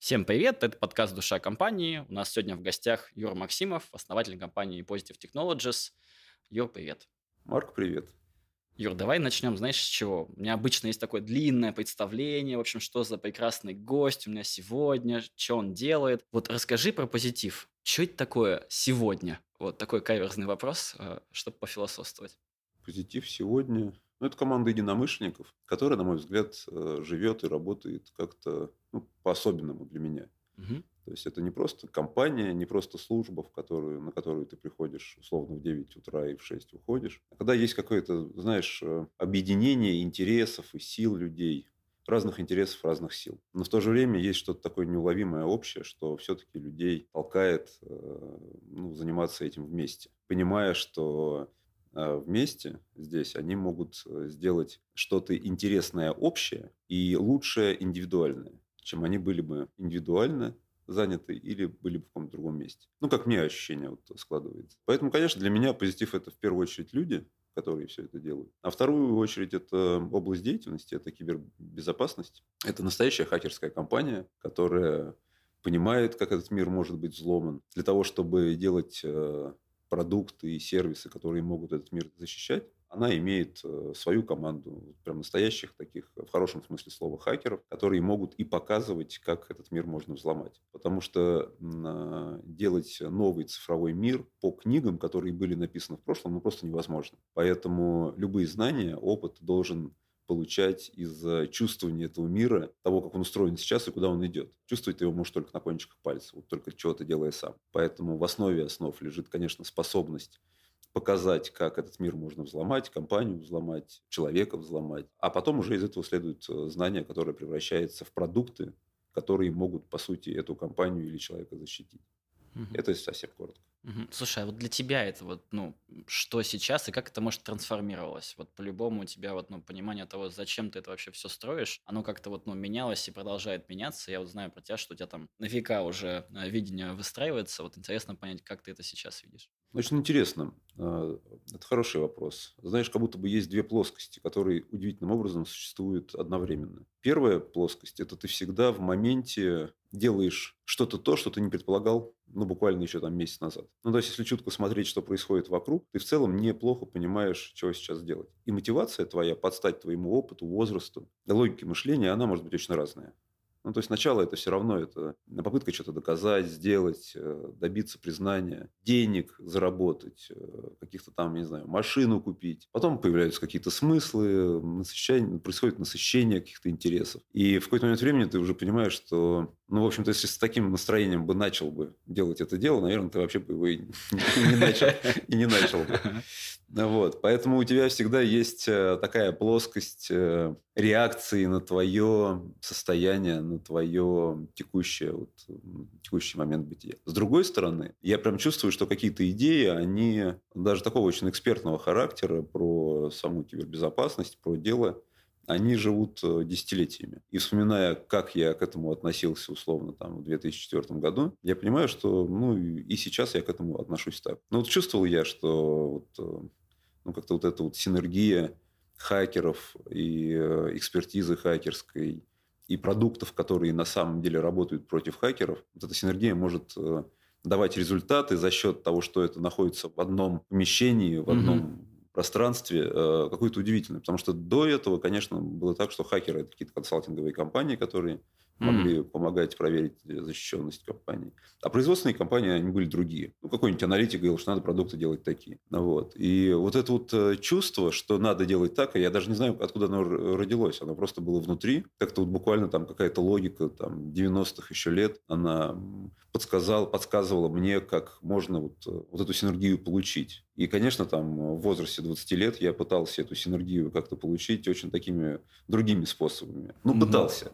Всем привет, это подкаст «Душа компании». У нас сегодня в гостях Юр Максимов, основатель компании Positive Technologies. Юр, привет. Марк, привет. Юр, давай начнем, знаешь, с чего? У меня обычно есть такое длинное представление, в общем, что за прекрасный гость у меня сегодня, что он делает. Вот расскажи про позитив. Что это такое сегодня? Вот такой каверзный вопрос, э, чтобы пофилософствовать. Позитив сегодня ну, это команда единомышленников, которая, на мой взгляд, э, живет и работает как-то ну, по-особенному для меня. Угу. То есть это не просто компания, не просто служба, в которую, на которую ты приходишь условно в 9 утра и в 6 уходишь. А когда есть какое-то, знаешь, э, объединение интересов и сил людей, разных интересов, разных сил. Но в то же время есть что-то такое неуловимое общее, что все-таки людей толкает э, ну, заниматься этим вместе. Понимая, что вместе здесь, они могут э, сделать что-то интересное общее и лучшее индивидуальное, чем они были бы индивидуально заняты или были бы в каком-то другом месте. Ну, как мне ощущение вот складывается. Поэтому, конечно, для меня позитив – это в первую очередь люди, которые все это делают. А вторую очередь это область деятельности, это кибербезопасность. Это настоящая хакерская компания, которая понимает, как этот мир может быть взломан. Для того, чтобы делать э, продукты и сервисы, которые могут этот мир защищать, она имеет э, свою команду, прям настоящих таких, в хорошем смысле слова, хакеров, которые могут и показывать, как этот мир можно взломать. Потому что а, делать новый цифровой мир по книгам, которые были написаны в прошлом, ну, просто невозможно. Поэтому любые знания, опыт должен получать из чувствования этого мира, того, как он устроен сейчас и куда он идет. Чувствовать его можешь только на кончиках пальцев, вот только чего-то делая сам. Поэтому в основе основ лежит, конечно, способность показать, как этот мир можно взломать, компанию взломать, человека взломать. А потом уже из этого следует э, знание, которое превращается в продукты, которые могут, по сути, эту компанию или человека защитить. Угу. Это совсем коротко. Слушай, а вот для тебя это вот, ну, что сейчас и как это может трансформировалось? Вот по-любому у тебя вот, ну, понимание того, зачем ты это вообще все строишь, оно как-то вот, ну, менялось и продолжает меняться. Я вот знаю про тебя, что у тебя там на века уже э, видение выстраивается. Вот интересно понять, как ты это сейчас видишь. Очень интересно. А, это хороший вопрос. Знаешь, как будто бы есть две плоскости, которые удивительным образом существуют одновременно. Первая плоскость – это ты всегда в моменте делаешь что-то то, что ты не предполагал, ну, буквально еще там месяц назад. Ну, то есть, если чутко смотреть, что происходит вокруг, ты в целом неплохо понимаешь, чего сейчас делать. И мотивация твоя подстать твоему опыту, возрасту, логике мышления, она может быть очень разная. Ну, то есть сначала это все равно это попытка что-то доказать, сделать, э, добиться признания, денег заработать, э, каких-то там, не знаю, машину купить. Потом появляются какие-то смыслы, насыщение, происходит насыщение каких-то интересов. И в какой-то момент времени ты уже понимаешь, что, ну, в общем-то, если с таким настроением бы начал бы делать это дело, наверное, ты вообще бы его и не начал, и не начал бы. Вот. Поэтому у тебя всегда есть э, такая плоскость э, реакции на твое состояние, на твое текущее, вот, текущий момент бытия. С другой стороны, я прям чувствую, что какие-то идеи, они даже такого очень экспертного характера про саму кибербезопасность, про дело, они живут э, десятилетиями. И вспоминая, как я к этому относился, условно, там, в 2004 году, я понимаю, что, ну, и сейчас я к этому отношусь так. Но вот чувствовал я, что вот, ну, как-то вот эта вот синергия хакеров и э, экспертизы хакерской и продуктов, которые на самом деле работают против хакеров, вот эта синергия может э, давать результаты за счет того, что это находится в одном помещении, в одном угу. пространстве, э, какое-то удивительное. Потому что до этого, конечно, было так, что хакеры – это какие-то консалтинговые компании, которые могли mm. помогать проверить защищенность компании. А производственные компании, они были другие. Ну, какой-нибудь аналитик говорил, что надо продукты делать такие. Вот. И вот это вот э, чувство, что надо делать так, я даже не знаю, откуда оно родилось. Оно просто было внутри. Как-то вот буквально там какая-то логика там 90-х еще лет, она подсказала, подсказывала мне, как можно вот, э, вот эту синергию получить. И, конечно, там в возрасте 20 лет я пытался эту синергию как-то получить очень такими другими способами. Ну, mm-hmm. пытался.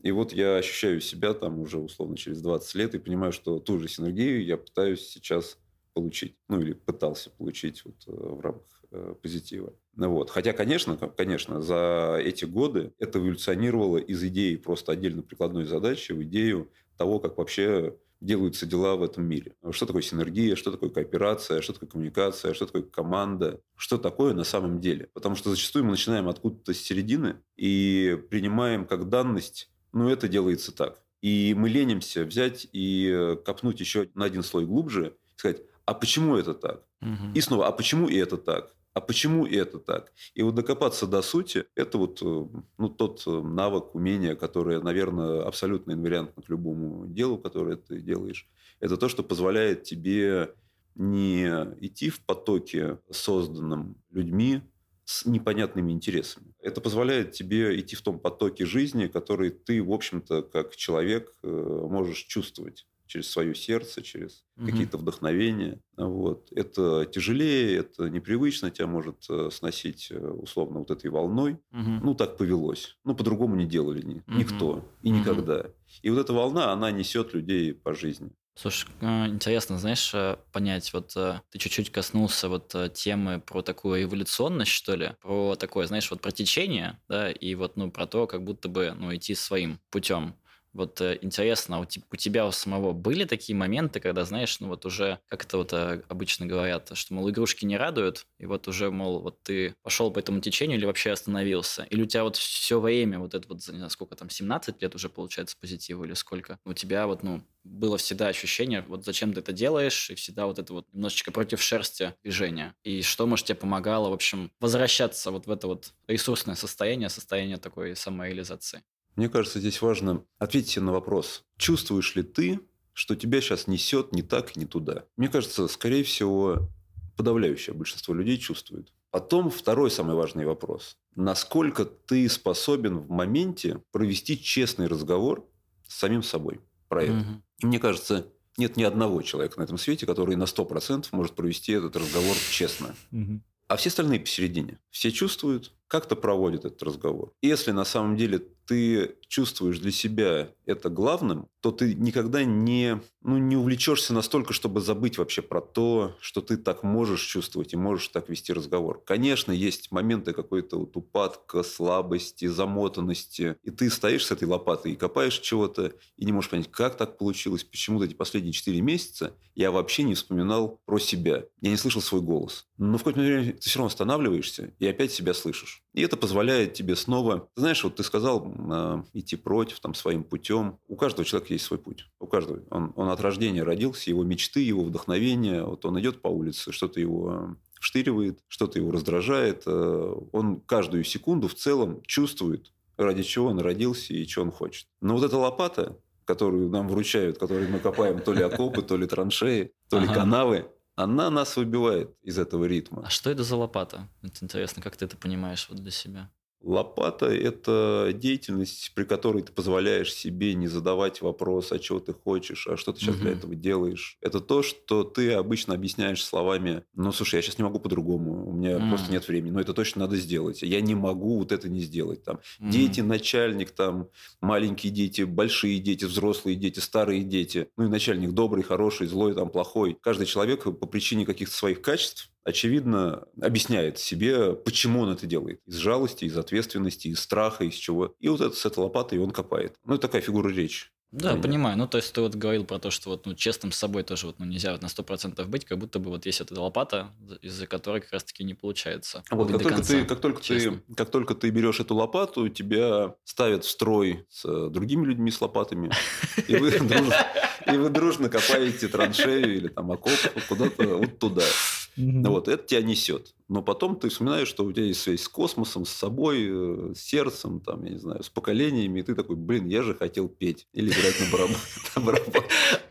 И вот я ощущаю себя там уже условно через 20 лет и понимаю, что ту же синергию я пытаюсь сейчас получить. Ну, или пытался получить вот э, в рамках э, позитива. Ну, вот. Хотя, конечно, конечно, за эти годы это эволюционировало из идеи просто отдельно прикладной задачи в идею того, как вообще делаются дела в этом мире. Что такое синергия, что такое кооперация, что такое коммуникация, что такое команда, что такое на самом деле. Потому что зачастую мы начинаем откуда-то с середины и принимаем как данность ну, это делается так. И мы ленимся взять и э, копнуть еще на один слой глубже, и сказать, а почему это так? Угу. И снова, а почему и это так? А почему это так? И вот докопаться до сути – это вот э, ну, тот э, навык, умение, которое, наверное, абсолютно инвариантно к любому делу, которое ты делаешь. Это то, что позволяет тебе не идти в потоке, созданном людьми, с непонятными интересами. Это позволяет тебе идти в том потоке жизни, который ты, в общем-то, как человек э, можешь чувствовать через свое сердце, через угу. какие-то вдохновения. Вот. Это тяжелее, это непривычно, тебя может э, сносить э, условно вот этой волной. Угу. Ну, так повелось. Ну, по-другому не делали ни, угу. никто и угу. никогда. И вот эта волна, она несет людей по жизни. Слушай, а, интересно, знаешь, э, понять, вот ты чуть-чуть коснулся вот темы про такую эволюционность, что ли, про такое, знаешь, вот про течение, да, и вот, ну, про то, как будто бы, ну, идти своим путем. Вот э, интересно, а у, тебя у самого были такие моменты, когда, знаешь, ну вот уже, как это вот э, обычно говорят, что, мол, игрушки не радуют, и вот уже, мол, вот ты пошел по этому течению или вообще остановился? Или у тебя вот все время, вот это вот, не знаю, сколько там, 17 лет уже получается позитива или сколько? У тебя вот, ну, было всегда ощущение, вот зачем ты это делаешь, и всегда вот это вот немножечко против шерсти движение. И что, может, тебе помогало, в общем, возвращаться вот в это вот ресурсное состояние, состояние такой самореализации? Мне кажется, здесь важно ответить себе на вопрос. Чувствуешь ли ты, что тебя сейчас несет не так и не туда? Мне кажется, скорее всего, подавляющее большинство людей чувствует. Потом второй самый важный вопрос. Насколько ты способен в моменте провести честный разговор с самим собой про это? Угу. И мне кажется, нет ни одного человека на этом свете, который на 100% может провести этот разговор честно. Угу. А все остальные посередине. Все чувствуют, как-то проводят этот разговор. Если на самом деле ты чувствуешь для себя это главным, то ты никогда не, ну, не увлечешься настолько, чтобы забыть вообще про то, что ты так можешь чувствовать и можешь так вести разговор. Конечно, есть моменты какой-то вот упадка, слабости, замотанности, и ты стоишь с этой лопатой и копаешь чего-то, и не можешь понять, как так получилось, почему-то эти последние 4 месяца я вообще не вспоминал про себя. Я не слышал свой голос. Но в какой-то момент ты все равно останавливаешься и опять себя слышишь. И это позволяет тебе снова... Знаешь, вот ты сказал э, идти против там, своим путем. У каждого человека есть свой путь. У каждого. Он, он от рождения родился, его мечты, его вдохновение. Вот он идет по улице, что-то его вштыривает, что-то его раздражает. Э, он каждую секунду в целом чувствует, ради чего он родился и что он хочет. Но вот эта лопата, которую нам вручают, которой мы копаем то ли окопы, то ли траншеи, то ли канавы, она нас выбивает из этого ритма. А что это за лопата? Это интересно, как ты это понимаешь вот для себя? Лопата – это деятельность, при которой ты позволяешь себе не задавать вопрос, а чего ты хочешь, а что ты сейчас угу. для этого делаешь. Это то, что ты обычно объясняешь словами, ну, слушай, я сейчас не могу по-другому, у меня угу. просто нет времени, но это точно надо сделать. Я не могу вот это не сделать. Там, угу. Дети, начальник, там, маленькие дети, большие дети, взрослые дети, старые дети. Ну и начальник добрый, хороший, злой, там, плохой. Каждый человек по причине каких-то своих качеств очевидно, объясняет себе, почему он это делает. Из жалости, из ответственности, из страха, из чего. И вот это с этой лопатой он копает. Ну, это такая фигура речи. Да, Понятно. понимаю. Ну, то есть ты вот говорил про то, что вот ну, честным с собой тоже вот, ну, нельзя вот на 100% быть, как будто бы вот есть эта лопата, из-за которой как раз-таки не получается. Вот как только, ты, как, только ты, как только ты берешь эту лопату, тебя ставят в строй с э, другими людьми с лопатами, и вы дружно копаете траншею или там окоп куда-то вот туда. Mm-hmm. Вот, это тебя несет. Но потом ты вспоминаешь, что у тебя есть связь с космосом, с собой, э, с сердцем, там, я не знаю, с поколениями, и ты такой, блин, я же хотел петь или играть на барабан.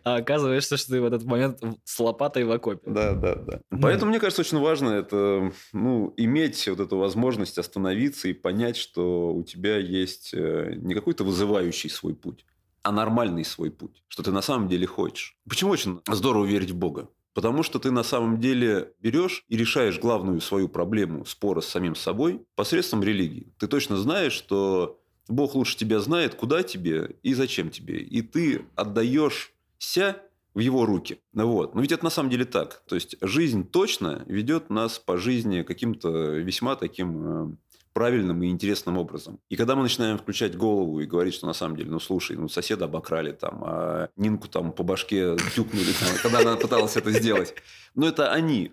А оказывается, что ты в этот момент с лопатой в окопе. Да, да, да. Поэтому, мне кажется, очень важно это, ну, иметь вот эту возможность остановиться и понять, что у тебя есть э, не какой-то вызывающий свой путь, а нормальный свой путь, что ты на самом деле хочешь. Почему очень здорово верить в Бога? Потому что ты на самом деле берешь и решаешь главную свою проблему спора с самим собой посредством религии. Ты точно знаешь, что Бог лучше тебя знает, куда тебе и зачем тебе. И ты отдаешь ся в его руки. Вот. Но ведь это на самом деле так. То есть жизнь точно ведет нас по жизни каким-то весьма таким э, правильным и интересным образом. И когда мы начинаем включать голову и говорить, что на самом деле, ну слушай, ну соседа обокрали там, а Нинку там по башке тюкнули, там, когда она пыталась это сделать. Но это они.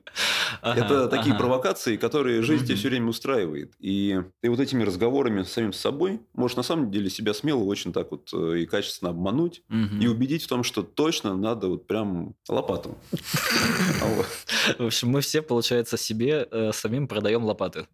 Ага, это такие ага. провокации, которые жизнь тебе все время устраивает. И ты вот этими разговорами с самим собой можешь на самом деле себя смело очень так вот э, и качественно обмануть и убедить в том, что точно надо вот прям лопату. В общем, мы все, получается, себе э, самим продаем лопаты.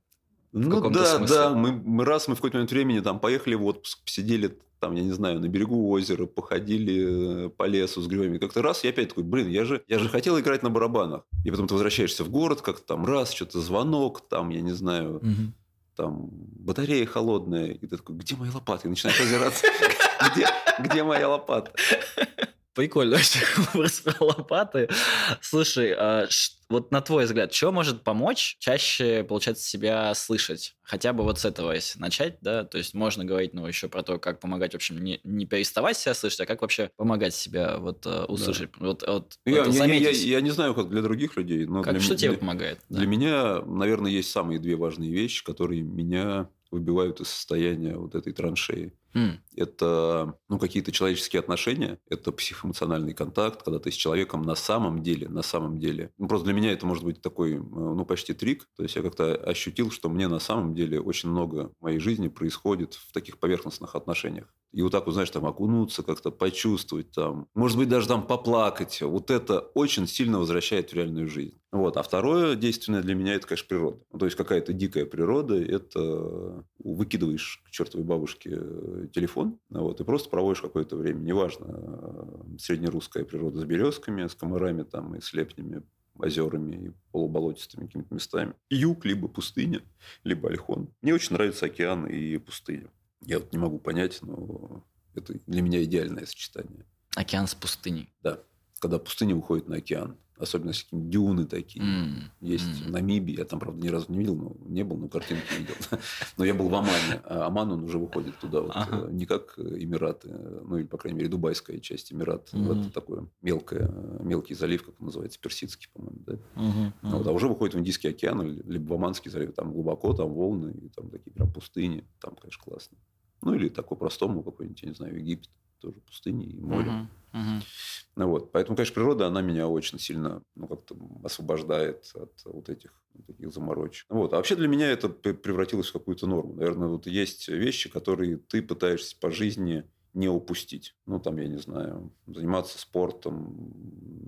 Ну да, смысле. да. Мы, мы раз мы в какой-то момент времени там поехали в отпуск, посидели там, я не знаю, на берегу озера, походили э, по лесу с грибами. Как-то раз я опять такой, блин, я же, я же хотел играть на барабанах. И потом ты возвращаешься в город, как-то там раз, что-то звонок, там, я не знаю, угу. там батарея холодная. И ты такой, где мои лопаты? И начинаешь озираться. Где моя лопата? Прикольно про лопаты. Слушай, а вот на твой взгляд, что может помочь чаще, получается, себя слышать? Хотя бы вот с этого если начать, да? То есть можно говорить, ну, еще про то, как помогать, в общем, не, не переставать себя слышать, а как вообще помогать себя вот э, услышать. Да. Вот, вот, я, вот я, я, я не знаю, как для других людей, но как, для, что тебе для, помогает? Для да. меня, наверное, есть самые две важные вещи, которые меня выбивают из состояния вот этой траншеи. Mm. Это ну, какие-то человеческие отношения, это психоэмоциональный контакт, когда ты с человеком на самом деле, на самом деле. Ну, просто для меня это может быть такой, э, ну, почти трик. То есть я как-то ощутил, что мне на самом деле очень много в моей жизни происходит в таких поверхностных отношениях. И вот так вот, знаешь, там окунуться, как-то почувствовать там, может быть, даже там поплакать. Вот это очень сильно возвращает в реальную жизнь. Вот. А второе действенное для меня – это, конечно, природа. То есть, какая-то дикая природа – это выкидываешь к чертовой бабушке э, телефон, вот, и просто проводишь какое-то время. Неважно, э, среднерусская природа с березками, с комарами там, и с лепнями, озерами и полуболотистыми какими-то местами. Юг, либо пустыня, либо Альхон. Мне очень нравится океан и пустыня. Я вот не могу понять, но это для меня идеальное сочетание. Океан с пустыней. Да. Когда пустыня уходит на океан особенно всякие дюны такие. Mm. Есть mm. в Намибии, я там, правда, ни разу не видел, но не был, но картинки видел. но я был в Омане, а Оман, он уже выходит туда, вот, ага. Э, не как Эмираты, ну, или, по крайней мере, дубайская часть Эмират. Mm-hmm. Вот такое мелкое, мелкий залив, как он называется, Персидский, по-моему, да? Mm-hmm. Вот, а уже выходит в Индийский океан, либо в Оманский залив, там глубоко, там волны, и там такие прям пустыни, там, конечно, классно. Ну, или такой простому какой-нибудь, я не знаю, Египет тоже пустыни и море. Uh-huh, uh-huh. Ну, вот. Поэтому, конечно, природа, она меня очень сильно ну, как-то освобождает от вот этих таких заморочек. Вот. А вообще для меня это превратилось в какую-то норму. Наверное, вот есть вещи, которые ты пытаешься по жизни не упустить. Ну, там, я не знаю, заниматься спортом,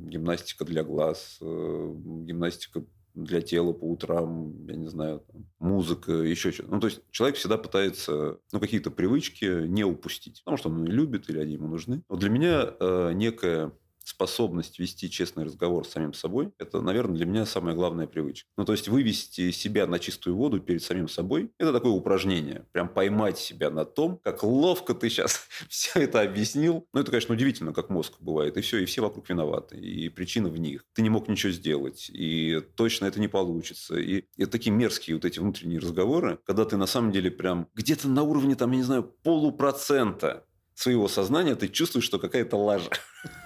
гимнастика для глаз, э, гимнастика для тела по утрам, я не знаю, музыка, еще что-то. Ну, то есть, человек всегда пытается ну, какие-то привычки не упустить, потому что он любит или они ему нужны. Вот для меня э, некая способность вести честный разговор с самим собой, это, наверное, для меня самая главная привычка. Ну, то есть, вывести себя на чистую воду перед самим собой, это такое упражнение. Прям поймать себя на том, как ловко ты сейчас все это объяснил. Ну, это, конечно, удивительно, как мозг бывает. И все, и все вокруг виноваты. И причина в них. Ты не мог ничего сделать. И точно это не получится. И это такие мерзкие вот эти внутренние разговоры, когда ты на самом деле прям где-то на уровне, там, я не знаю, полупроцента своего сознания ты чувствуешь, что какая-то лажа.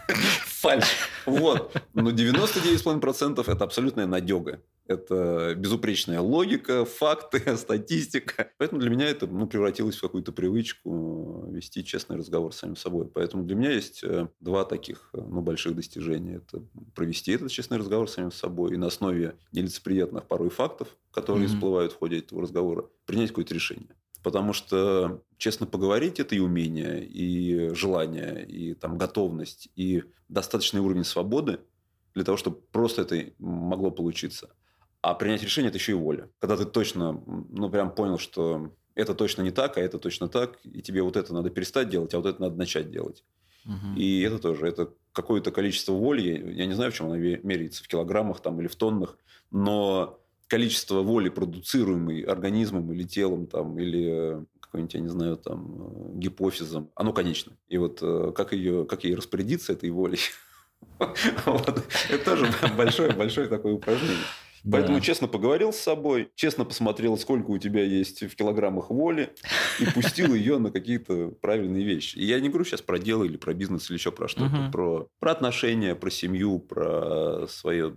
Фальш. Вот. Но 99,5% это абсолютная надега. Это безупречная логика, факты, статистика. Поэтому для меня это ну, превратилось в какую-то привычку вести честный разговор с самим собой. Поэтому для меня есть э, два таких э, ну, больших достижения. Это провести этот честный разговор с самим собой и на основе нелицеприятных порой фактов, которые mm-hmm. всплывают в ходе этого разговора, принять какое-то решение. Потому что честно поговорить – это и умение, и желание, и там, готовность, и достаточный уровень свободы для того, чтобы просто это могло получиться. А принять решение – это еще и воля. Когда ты точно, ну, прям понял, что это точно не так, а это точно так, и тебе вот это надо перестать делать, а вот это надо начать делать. Угу. И это тоже, это какое-то количество воли, я не знаю, в чем она меряется, в килограммах там или в тоннах, но количество воли, продуцируемой организмом или телом, там, или какой-нибудь, я не знаю, там, э, гипофизом, оно конечно. И вот э, как, ее, как ей распорядиться этой волей, это тоже большое-большое такое упражнение. Поэтому честно поговорил с собой, честно посмотрел, сколько у тебя есть в килограммах воли, и пустил ее на какие-то правильные вещи. И я не говорю сейчас про дело или про бизнес или еще про что-то, про, про отношения, про семью, про свое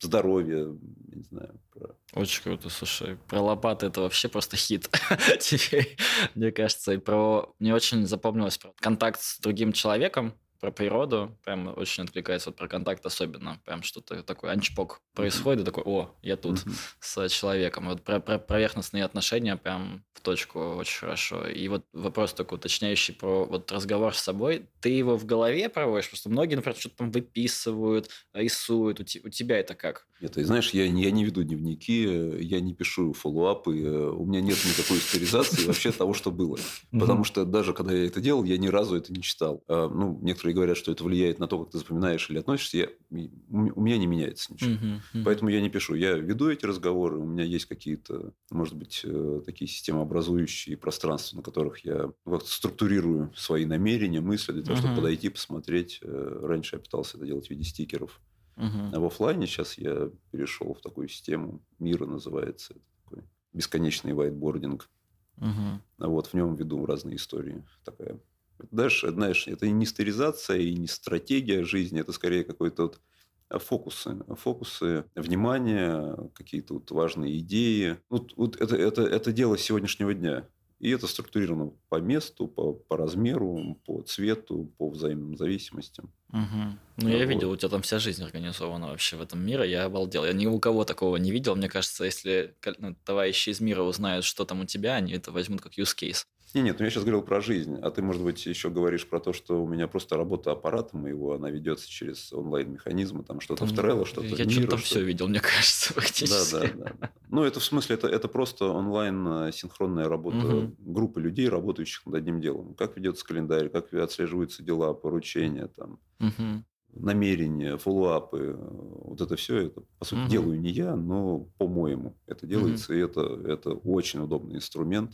здоровье, не знаю, про Очень круто, слушай. Про лопаты это вообще просто хит теперь, мне кажется. И про... Мне очень запомнилось про контакт с другим человеком, про природу, прям очень откликается вот про контакт особенно, прям что-то такое анчпок происходит, и такой, о, я тут с человеком. Вот про, про поверхностные отношения прям в точку очень хорошо. И вот вопрос такой уточняющий про вот разговор с собой. Ты его в голове проводишь? Просто многие, например, что-то там выписывают, рисуют. У, у тебя это как? Нет, ты знаешь, я, я не веду дневники, я не пишу фоллоуапы, у меня нет никакой историзации вообще того, что было. Потому что даже когда я это делал, я ни разу это не читал. А, ну, некоторые говорят, что это влияет на то, как ты запоминаешь или относишься. Я, у меня не меняется ничего. Поэтому я не пишу. Я веду эти разговоры, у меня есть какие-то, может быть, э, такие системообразующие пространства, на которых я структурирую свои намерения, мысли для того, чтобы подойти, посмотреть. Э, раньше я пытался это делать в виде стикеров. Uh-huh. А в офлайне сейчас я перешел в такую систему, мира называется, такой бесконечный вайтбординг. Uh-huh. А вот в нем веду разные истории. Такая. Дальше, знаешь, это не стерилизация и не стратегия жизни, это скорее какой-то вот фокусы, фокусы внимания, какие-то вот важные идеи. Вот, вот это, это, это дело сегодняшнего дня. И это структурировано по месту, по, по размеру, по цвету, по взаимным зависимостям. Угу. Ну, я вот. видел, у тебя там вся жизнь организована вообще в этом мире. Я обалдел. Я ни у кого такого не видел. Мне кажется, если ну, товарищи из мира узнают, что там у тебя, они это возьмут как use case. Не, нет, ну я сейчас говорил про жизнь, а ты, может быть, еще говоришь про то, что у меня просто работа аппарата моего, она ведется через онлайн-механизмы, там что-то в Trello, что-то Я что-то там все видел, мне кажется, фактически. Да, да, да. Ну, это в смысле, это, это просто онлайн-синхронная работа угу. группы людей, работающих над одним делом. Как ведется календарь, как отслеживаются дела, поручения, там, угу намерения, фоллоуапы, вот это все, это, по сути, угу. делаю не я, но по-моему это делается, угу. и это, это очень удобный инструмент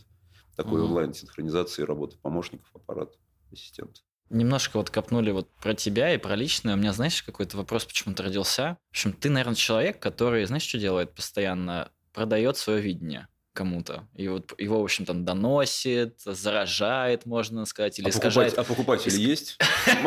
такой угу. онлайн-синхронизации работы помощников, аппарата, ассистента. Немножко вот копнули вот про тебя и про личное. У меня, знаешь, какой-то вопрос почему-то родился. В общем, ты, наверное, человек, который, знаешь, что делает постоянно? Продает свое видение кому-то. И вот его, в общем, там доносит, заражает, можно сказать, или а искажает... А покупатели есть?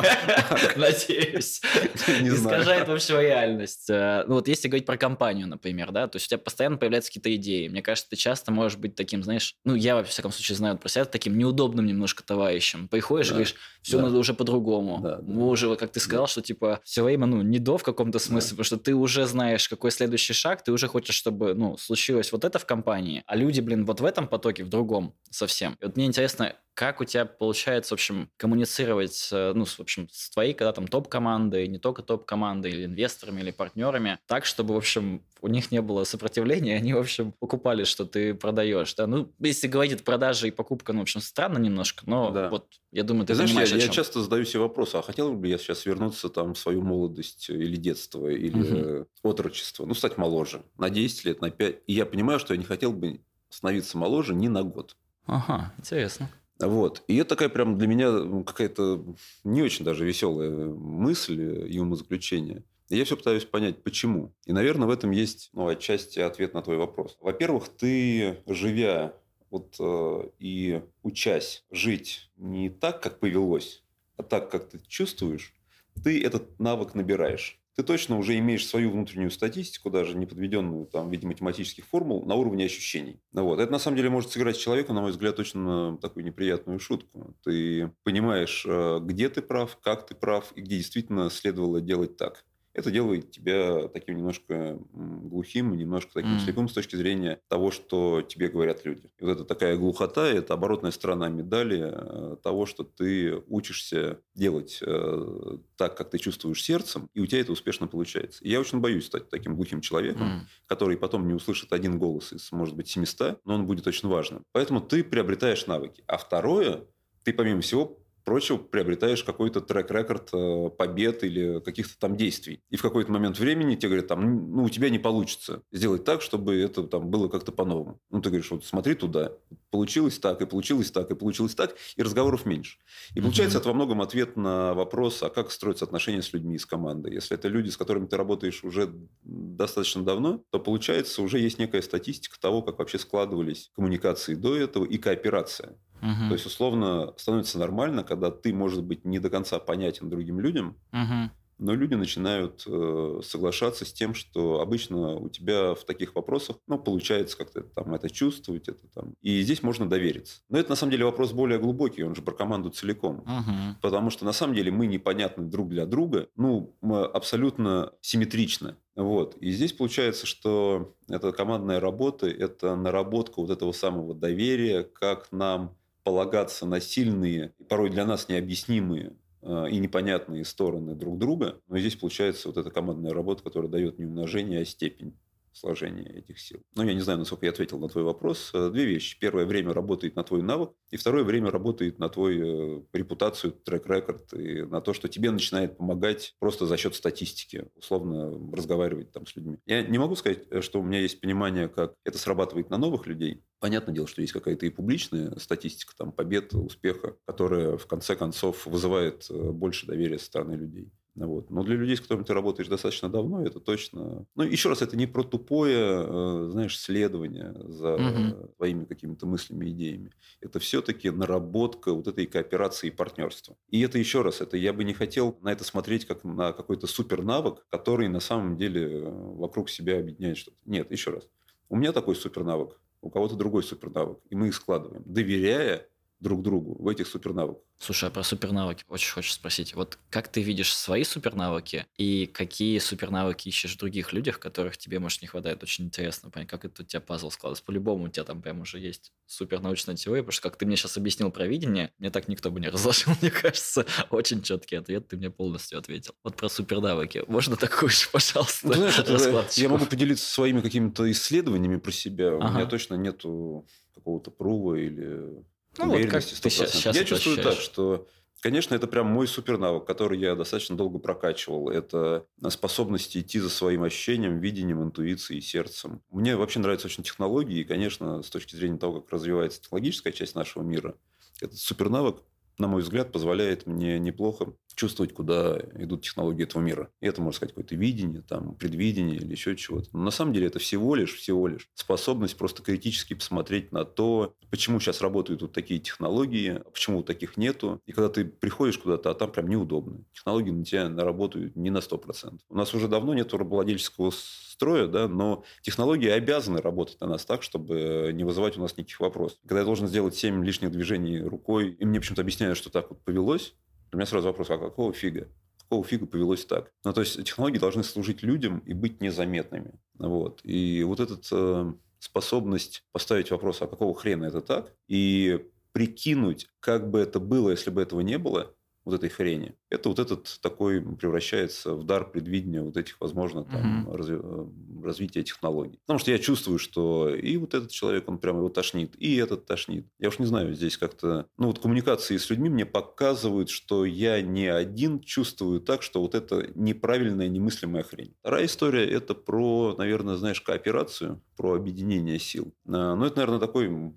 Надеюсь. Искажает, в общем, реальность. Э, ну вот если говорить про компанию, например, да, то есть у тебя постоянно появляются какие-то идеи. Мне кажется, ты часто можешь быть таким, знаешь, ну я, во всяком случае, знаю про себя, таким неудобным немножко товарищем. Приходишь и говоришь, все надо уже по-другому. Мы уже, как ты сказал, что типа все время, ну, не до в каком-то смысле, потому что ты уже знаешь, какой следующий шаг, ты уже хочешь, чтобы, ну, случилось вот это в компании, а люди, блин, вот в этом потоке, в другом совсем. И вот мне интересно, как у тебя получается, в общем, коммуницировать, ну, в общем, с твоей, когда там топ-командой, не только топ-командой, или инвесторами, или партнерами, так, чтобы, в общем, у них не было сопротивления, они, в общем, покупали, что ты продаешь, да? Ну, если говорить продажа и покупка, ну, в общем, странно немножко, но да. вот я думаю, ты, ты знаешь, я, я часто задаю себе вопрос, а хотел бы я сейчас вернуться там в свою молодость или детство, или угу. отрочество, ну, стать моложе, на 10 лет, на 5, и я понимаю, что я не хотел бы становиться моложе ни на год. Ага, интересно. Вот. И это такая прям для меня какая-то не очень даже веселая мысль и умозаключение. И я все пытаюсь понять, почему. И, наверное, в этом есть ну, отчасти ответ на твой вопрос. Во-первых, ты, живя вот, э, и учась жить не так, как повелось, а так, как ты чувствуешь, ты этот навык набираешь ты точно уже имеешь свою внутреннюю статистику, даже не подведенную там, в виде математических формул, на уровне ощущений. Ну, вот. Это на самом деле может сыграть человеку, на мой взгляд, точно такую неприятную шутку. Ты понимаешь, э, где ты прав, как ты прав, и где действительно следовало делать так это делает тебя таким немножко глухим, немножко таким mm. слепым с точки зрения того, что тебе говорят люди. И вот это такая глухота, это оборотная сторона медали э, того, что ты учишься делать э, так, как ты чувствуешь сердцем, и у тебя это успешно получается. И я очень боюсь стать таким глухим человеком, mm. который потом не услышит один голос из, может быть, 700, но он будет очень важным. Поэтому ты приобретаешь навыки. А второе, ты, помимо всего, прочего приобретаешь какой-то трек-рекорд э, побед или каких-то там действий. И в какой-то момент времени тебе говорят, там, ну, у тебя не получится сделать так, чтобы это там было как-то по-новому. Ну, ты говоришь, вот смотри туда, получилось так, и получилось так, и получилось так, и разговоров меньше. И получается, mm-hmm. это во многом ответ на вопрос, а как строятся отношения с людьми из команды. Если это люди, с которыми ты работаешь уже достаточно давно, то получается, уже есть некая статистика того, как вообще складывались коммуникации до этого и кооперация. Угу. То есть, условно, становится нормально, когда ты, может быть, не до конца понятен другим людям, угу. но люди начинают э, соглашаться с тем, что обычно у тебя в таких вопросах, ну, получается как-то там это чувствовать, это там. И здесь можно довериться. Но это на самом деле вопрос более глубокий, он же про команду целиком. Угу. Потому что на самом деле мы непонятны друг для друга, ну, мы абсолютно симметричны. Вот. И здесь получается, что эта командная работа – это наработка вот этого самого доверия, как нам полагаться на сильные, порой для нас необъяснимые э, и непонятные стороны друг друга. Но здесь получается вот эта командная работа, которая дает не умножение, а степень сложения этих сил. Ну, я не знаю, насколько я ответил на твой вопрос. Э, две вещи. Первое время работает на твой навык, и второе время работает на твою э, репутацию, трек-рекорд, и на то, что тебе начинает помогать просто за счет статистики, условно разговаривать там с людьми. Я не могу сказать, э, что у меня есть понимание, как это срабатывает на новых людей. Понятное дело, что есть какая-то и публичная статистика там, побед, успеха, которая в конце концов вызывает больше доверия со стороны людей. Вот. Но для людей, с которыми ты работаешь достаточно давно, это точно... Ну, еще раз, это не про тупое, э, знаешь, следование за угу. твоими какими-то мыслями, идеями. Это все-таки наработка вот этой кооперации и партнерства. И это еще раз, это я бы не хотел на это смотреть как на какой-то супер навык, который на самом деле э, вокруг себя объединяет что-то. Нет, еще раз. У меня такой супер навык, у кого-то другой супер навык. И мы их складываем, доверяя друг другу в этих супернавыках. Слушай, а про супернавыки очень хочешь спросить. Вот как ты видишь свои супернавыки и какие супернавыки ищешь в других людях, которых тебе, может, не хватает? Очень интересно понять, как это у тебя пазл складывается. По-любому у тебя там прям уже есть супернаучная теория, потому что как ты мне сейчас объяснил про видение, мне так никто бы не разложил, мне кажется. Очень четкий ответ, ты мне полностью ответил. Вот про супернавыки. Можно такую же, пожалуйста, ну, знаешь, Я могу поделиться своими какими-то исследованиями про себя. Ага. У меня точно нету какого-то прува или ну, вот как ты сейчас Я чувствую ощущаешь? так, что Конечно, это прям мой супернавык, который я достаточно долго прокачивал. Это способность идти за своим ощущением, видением, интуицией, сердцем. Мне вообще нравятся очень технологии. И, конечно, с точки зрения того, как развивается технологическая часть нашего мира, этот супернавык на мой взгляд, позволяет мне неплохо чувствовать, куда идут технологии этого мира. И это, можно сказать, какое-то видение, там, предвидение или еще чего-то. Но на самом деле это всего лишь, всего лишь способность просто критически посмотреть на то, почему сейчас работают вот такие технологии, почему вот таких нету. И когда ты приходишь куда-то, а там прям неудобно. Технологии на тебя работают не на 100%. У нас уже давно нет рабовладельческого строя, да, но технологии обязаны работать на нас так, чтобы не вызывать у нас никаких вопросов. Когда я должен сделать 7 лишних движений рукой, и мне почему-то объясняют, что так вот повелось, у меня сразу вопрос, а какого фига? Какого фига повелось так? Ну, то есть, технологии должны служить людям и быть незаметными. Вот. И вот эта э, способность поставить вопрос, а какого хрена это так? И прикинуть, как бы это было, если бы этого не было, вот этой хрени. Это вот этот такой превращается в дар предвидения вот этих, возможно, там, угу. разви- э, развития технологий. Потому что я чувствую, что и вот этот человек, он прямо его тошнит, и этот тошнит. Я уж не знаю, здесь как-то... Ну, вот коммуникации с людьми мне показывают, что я не один чувствую так, что вот это неправильная, немыслимая хрень. Вторая история – это про, наверное, знаешь, кооперацию, про объединение сил. А, ну, это, наверное, такой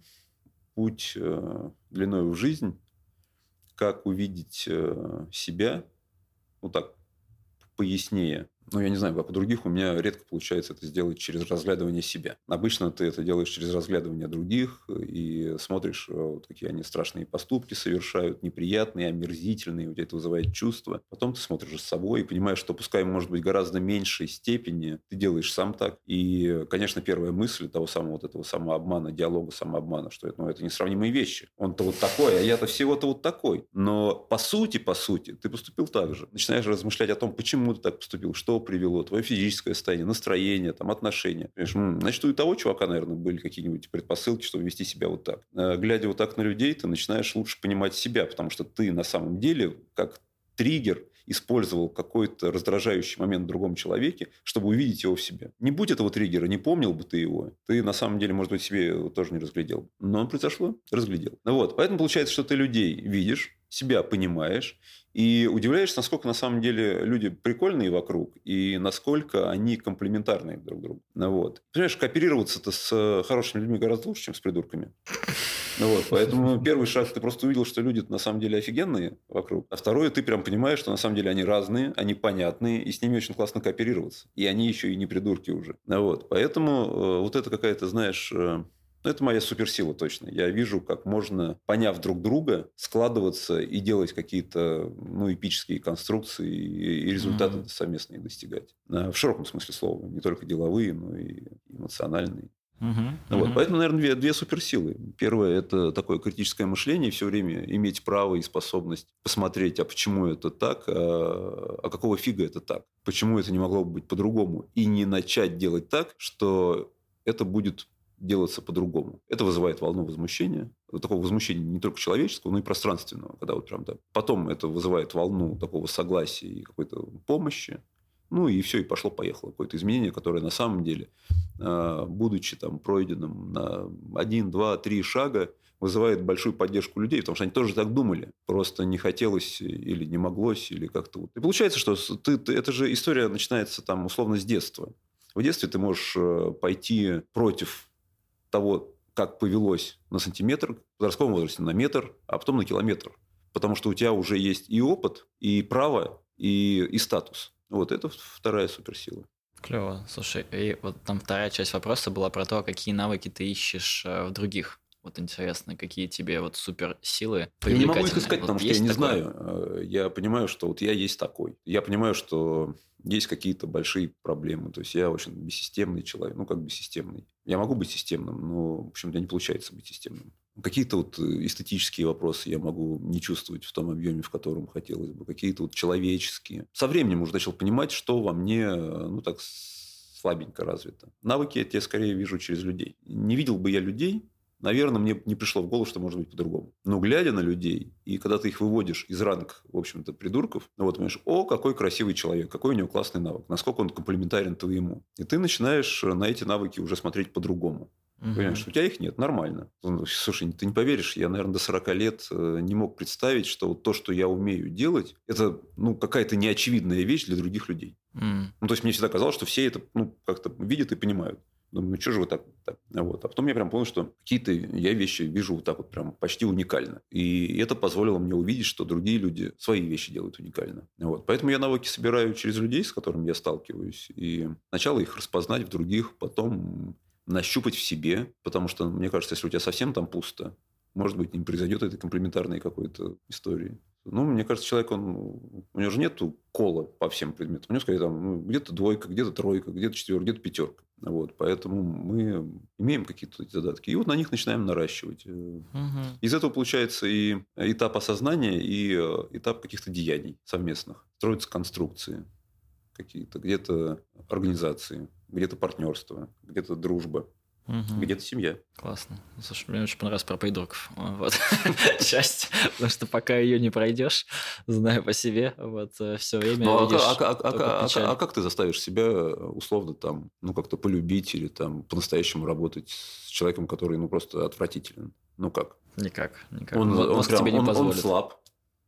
путь э, длиной в жизнь, как увидеть э, себя, ну так, пояснее, ну, я не знаю, как у других, у меня редко получается это сделать через разглядывание себя. Обычно ты это делаешь через разглядывание других и смотришь, э, вот какие они страшные поступки совершают, неприятные, омерзительные, у тебя это вызывает чувство. Потом ты смотришь с собой и понимаешь, что пускай, может быть, гораздо меньшей степени ты делаешь сам так. И, конечно, первая мысль того самого вот этого самообмана, диалога самообмана, что это, ну, это несравнимые вещи. Он-то вот такой, а я-то всего-то вот такой. Но по сути, по сути, ты поступил так же. Начинаешь размышлять о том, почему ты так поступил, что привело, твое физическое состояние, настроение, там, отношения. Значит, у того чувака, наверное, были какие-нибудь предпосылки, чтобы вести себя вот так. Э, глядя вот так на людей, ты начинаешь лучше понимать себя, потому что ты на самом деле как триггер использовал какой-то раздражающий момент в другом человеке, чтобы увидеть его в себе. Не будь этого триггера, не помнил бы ты его, ты на самом деле, может быть, себе его тоже не разглядел. Но он произошло, разглядел. Ну вот, поэтому получается, что ты людей видишь, себя понимаешь и удивляешься, насколько на самом деле люди прикольные вокруг и насколько они комплементарные друг другу. Ну, вот. Понимаешь, кооперироваться-то с хорошими людьми гораздо лучше, чем с придурками. Ну, вот. Поэтому первый шаг ты просто увидел, что люди на самом деле офигенные вокруг. А второе, ты прям понимаешь, что на самом деле они разные, они понятные, и с ними очень классно кооперироваться. И они еще и не придурки уже. Ну, вот. Поэтому э, вот это какая-то, знаешь, э, Ну, это моя суперсила точно. Я вижу, как можно, поняв друг друга, складываться и делать какие-то ну, эпические конструкции и результаты mm-hmm. совместные достигать. В широком смысле слова. Не только деловые, но и эмоциональные. Uh-huh, вот. uh Поэтому, наверное, две, две суперсилы. Первое – это такое критическое мышление, все время иметь право и способность посмотреть, а почему это так, а, а какого фига это так, почему это не могло быть по-другому, и не начать делать так, что это будет делаться по-другому. Это вызывает волну возмущения, такого возмущения не только человеческого, но и пространственного, когда вот прям да. Потом это вызывает волну такого согласия и какой-то помощи. Ну и все, и пошло-поехало. Какое-то изменение, которое на самом деле, а, будучи там пройденным на один, два, три шага, вызывает большую поддержку людей, потому что они тоже так думали. Просто не хотелось или не моглось, или как-то вот. И получается, что ты, ты, эта же история начинается там условно с детства. В детстве ты можешь э, пойти против того, как повелось на сантиметр, в подростковом возрасте на метр, а потом на километр. Потому что у тебя уже есть и опыт, и право, и, и статус. Вот это вторая суперсила. Клево. Слушай, и вот там вторая часть вопроса была про то, какие навыки ты ищешь э, в других. Вот интересно, какие тебе вот суперсилы Я не могу их искать, вот потому что я не такое? знаю. Э, я понимаю, что вот я есть такой. Я понимаю, что есть какие-то большие проблемы. То есть я очень бессистемный человек. Ну, как бессистемный. Я могу быть системным, но, в общем, у меня не получается быть системным. Какие-то вот э, эстетические вопросы я могу не чувствовать в том объеме, в котором хотелось бы. Какие-то вот человеческие. Со временем уже начал понимать, что во мне, ну, так слабенько развито. Навыки я тебе скорее вижу через людей. Не видел бы я людей, наверное, мне не пришло в голову, что может быть по-другому. Но глядя на людей, и когда ты их выводишь из ранг, в общем-то, придурков, ну вот, понимаешь, о, какой красивый человек, какой у него классный навык, насколько он комплементарен твоему. И ты начинаешь на эти навыки уже смотреть по-другому. Угу. Понимаешь, у тебя их нет, нормально. Ну, слушай, ты не поверишь, я, наверное, до 40 лет э, не мог представить, что вот то, что я умею делать, это ну, какая-то неочевидная вещь для других людей. Mm. Ну, то есть, мне всегда казалось, что все это ну, как-то видят и понимают. Думаю, ну что же вы так, так? Вот. А потом я прям понял, что какие-то я вещи вижу вот так вот прям почти уникально. И это позволило мне увидеть, что другие люди свои вещи делают уникально. Вот. Поэтому я навыки собираю через людей, с которыми я сталкиваюсь. И сначала их распознать в других, потом нащупать в себе, потому что, мне кажется, если у тебя совсем там пусто, может быть, не произойдет этой комплементарной какой-то истории. Ну, мне кажется, человек, он, у него же нет кола по всем предметам. У него, скорее, там, ну, где-то двойка, где-то тройка, где-то четверка, где-то пятерка. Вот, поэтому мы имеем какие-то задатки. И вот на них начинаем наращивать. Угу. Из этого получается и этап осознания, и э, этап каких-то деяний совместных. Строятся конструкции какие-то, где-то организации, где-то партнерство, где-то дружба. Угу. Где-то семья. Классно. Слушай, мне очень понравилось про придурков. Вот. Часть. Потому что пока ее не пройдешь, знаю по себе, вот э, все время ну, а, видишь а, а, а, а, а как ты заставишь себя условно там, ну, как-то полюбить или там по-настоящему работать с человеком, который, ну, просто отвратителен? Ну, как? Никак. никак. Он, он, он, прям, тебе не он, он слаб.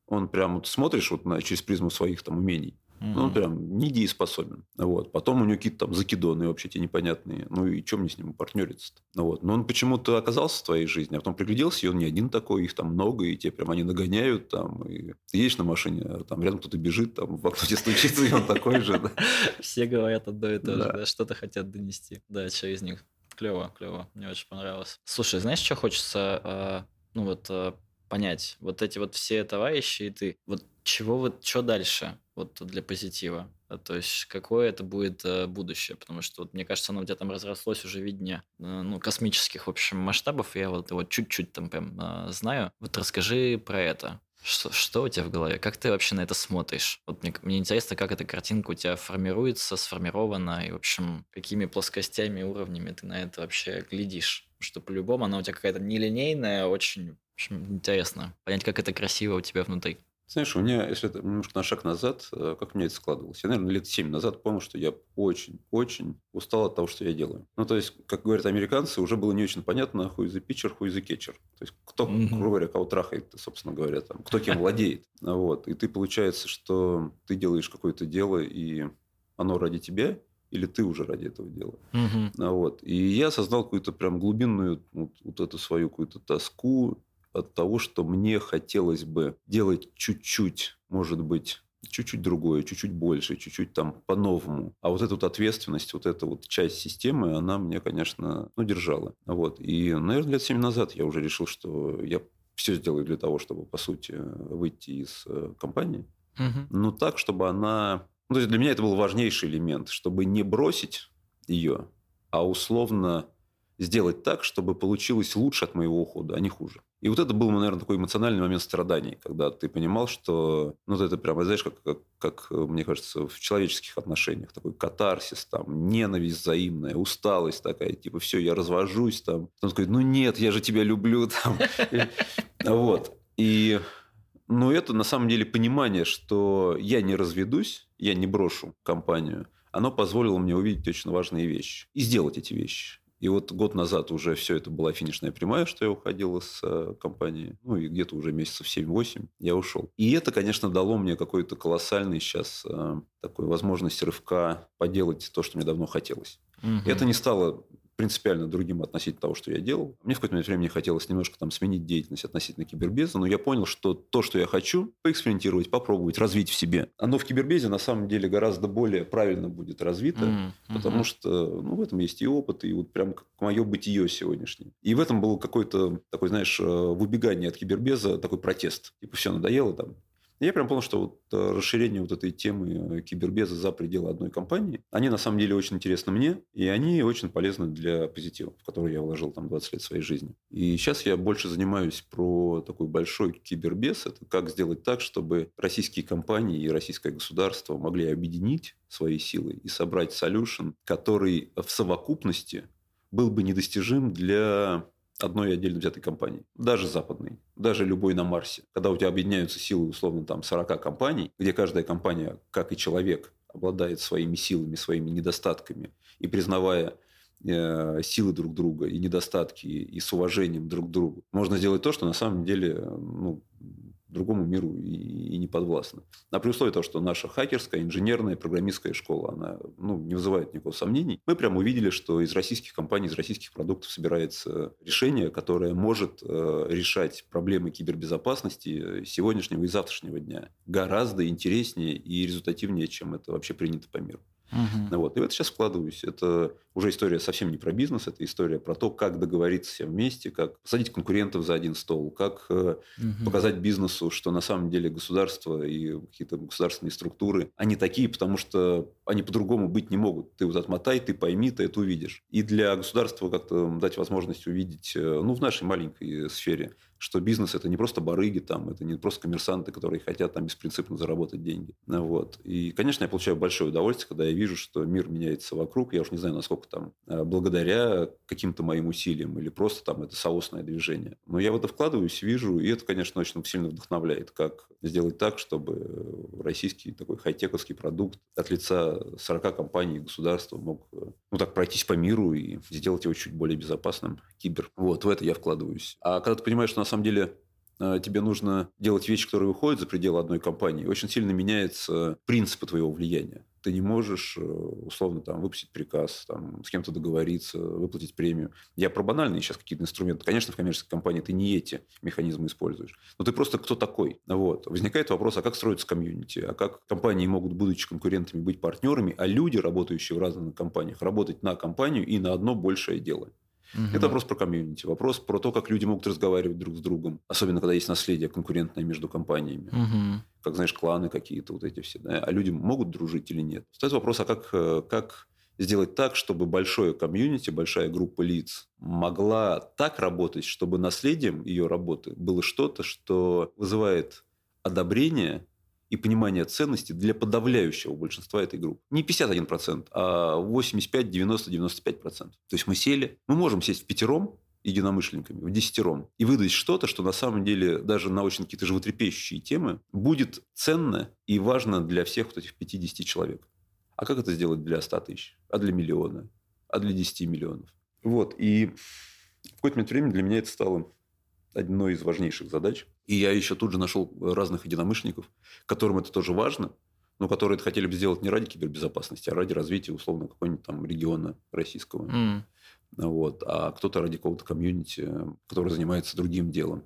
Он прям вот смотришь вот на, через призму своих там умений. Ну, он прям недееспособен. Вот. Потом у него какие-то там закидоны вообще те непонятные. Ну, и чем мне с ним партнериться-то? Вот. Но он почему-то оказался в твоей жизни, а потом пригляделся, и он не один такой, их там много, и те прям они нагоняют там. И ты едешь на машине, а там рядом кто-то бежит, там в окно тебе стучится, и он такой же. Все говорят одно и то же, что-то хотят донести. Да, через них. Клево, клево. Мне очень понравилось. Слушай, знаешь, что хочется, а, ну вот, а, понять? Вот эти вот все товарищи и ты, вот чего вот, что дальше? вот для позитива? А, то есть какое это будет э, будущее? Потому что вот, мне кажется, оно у тебя там разрослось уже видение э, ну, космических, в общем, масштабов. Я вот его чуть-чуть там прям э, знаю. Вот расскажи про это. Что, что у тебя в голове? Как ты вообще на это смотришь? Вот мне, мне интересно, как эта картинка у тебя формируется, сформирована, и, в общем, какими плоскостями, уровнями ты на это вообще глядишь? Что по-любому она у тебя какая-то нелинейная, очень в общем, интересно понять, как это красиво у тебя внутри. Знаешь, у меня, если это немножко на шаг назад, э, как у меня это складывалось? Я, наверное, лет 7 назад понял, что я очень-очень устал от того, что я делаю. Ну, то есть, как говорят американцы, уже было не очень понятно, хуй за питчер, хуй за кетчер. То есть, кто, mm-hmm. грубо говоря, кого трахает, собственно говоря, там, кто кем владеет. Вот. И ты, получается, что ты делаешь какое-то дело, и оно ради тебя, или ты уже ради этого дела. Угу. Вот. И я осознал какую-то прям глубинную вот, вот эту свою какую-то тоску от того, что мне хотелось бы делать чуть-чуть, может быть, чуть-чуть другое, чуть-чуть больше, чуть-чуть там по-новому. А вот эта вот ответственность, вот эта вот часть системы, она мне, конечно, ну, держала. Вот. И, наверное, лет семь назад я уже решил, что я все сделаю для того, чтобы, по сути, выйти из э, компании. Угу. Но так, чтобы она... Ну, то есть для меня это был важнейший элемент, чтобы не бросить ее, а условно сделать так, чтобы получилось лучше от моего ухода, а не хуже. И вот это был, наверное, такой эмоциональный момент страданий, когда ты понимал, что, ну, это прямо, знаешь, как, как, как, мне кажется, в человеческих отношениях, такой катарсис, там, ненависть взаимная, усталость такая, типа, все, я развожусь, там. Он такой, ну, нет, я же тебя люблю, там. Вот. И но это на самом деле понимание, что я не разведусь, я не брошу компанию, оно позволило мне увидеть очень важные вещи и сделать эти вещи. И вот год назад уже все это была финишная прямая, что я уходил из э, компании. Ну, и где-то уже месяцев 7-8 я ушел. И это, конечно, дало мне какой-то колоссальный сейчас э, такой возможность рывка поделать то, что мне давно хотелось. Угу. Это не стало принципиально другим относительно того, что я делал. Мне в какой-то момент времени хотелось немножко там сменить деятельность относительно кибербеза, но я понял, что то, что я хочу, поэкспериментировать, попробовать, развить в себе, оно в кибербезе на самом деле гораздо более правильно будет развито, mm-hmm. потому что ну, в этом есть и опыт, и вот прям как мое бытие сегодняшнее. И в этом был какой-то такой, знаешь, э, в убегании от кибербеза такой протест. Типа, все надоело там, я прям понял, что вот э, расширение вот этой темы э, кибербеза за пределы одной компании, они на самом деле очень интересны мне, и они очень полезны для позитива, в который я вложил там 20 лет своей жизни. И сейчас я больше занимаюсь про такой большой кибербез, это как сделать так, чтобы российские компании и российское государство могли объединить свои силы и собрать solution, который в совокупности был бы недостижим для одной отдельно взятой компании, даже западной, даже любой на Марсе. Когда у тебя объединяются силы, условно, там 40 компаний, где каждая компания, как и человек, обладает своими силами, своими недостатками, и признавая э, силы друг друга и недостатки, и с уважением друг к другу, можно сделать то, что на самом деле ну, другому миру и, и не подвластна. А при условии того, что наша хакерская, инженерная, программистская школа, она ну, не вызывает никакого сомнений, мы прямо увидели, что из российских компаний, из российских продуктов собирается решение, которое может э, решать проблемы кибербезопасности сегодняшнего и завтрашнего дня гораздо интереснее и результативнее, чем это вообще принято по миру. Угу. Вот. И в это сейчас вкладываюсь. Это уже история совсем не про бизнес, это история про то, как договориться все вместе, как посадить конкурентов за один стол, как угу. показать бизнесу, что на самом деле государство и какие-то государственные структуры, они такие, потому что они по-другому быть не могут. Ты вот отмотай, ты пойми, ты это увидишь. И для государства как-то дать возможность увидеть, э, ну, в нашей маленькой сфере, что бизнес – это не просто барыги, там, это не просто коммерсанты, которые хотят там беспринципно заработать деньги. Вот. И, конечно, я получаю большое удовольствие, когда я вижу, что мир меняется вокруг. Я уж не знаю, насколько там э, благодаря каким-то моим усилиям или просто там это соосное движение. Но я в это вкладываюсь, вижу, и это, конечно, очень сильно вдохновляет, как сделать так, чтобы российский такой хай-тековский продукт от лица 40 компаний и государства мог э, ну, так пройтись по миру и сделать его чуть более безопасным. Кибер. Вот, в это я вкладываюсь. А когда ты понимаешь, что на самом деле э, тебе нужно делать вещи, которые выходят за пределы одной компании, очень сильно меняются принципы твоего влияния. Ты не можешь, э, условно, там, выпустить приказ, там, с кем-то договориться, выплатить премию. Я про банальные сейчас какие-то инструменты. Конечно, в коммерческой компании ты не эти механизмы используешь. Но ты просто кто такой? Вот. Возникает вопрос, а как строится комьюнити? А как компании могут, будучи конкурентами, быть партнерами, а люди, работающие в разных компаниях, работать на компанию и на одно большее дело? Угу. Это вопрос про комьюнити, вопрос про то, как люди могут разговаривать друг с другом, особенно когда есть наследие конкурентное между компаниями. Угу. Как, знаешь, кланы какие-то вот эти все. Да? А люди могут дружить или нет? Стоит вопрос, а как, э, как сделать так, чтобы большое комьюнити, большая группа лиц могла так работать, чтобы наследием ее работы было что-то, что вызывает одобрение и понимание ценности для подавляющего большинства этой группы. Не 51%, а 85, 90, 95%. То есть мы сели, мы можем сесть в пятером, единомышленниками, в десятером, и выдать что-то, что на самом деле даже на очень какие-то животрепещущие темы будет ценно и важно для всех вот этих 50 человек. А как это сделать для 100 тысяч? А для миллиона? А для 10 миллионов? Вот. И в какой-то момент времени для меня это стало одной из важнейших задач. И я еще тут же нашел разных единомышленников, которым это тоже важно, но которые это хотели бы сделать не ради кибербезопасности, а ради развития, условно, какого-нибудь там региона российского. Mm. Вот. А кто-то ради какого-то комьюнити, который занимается другим делом.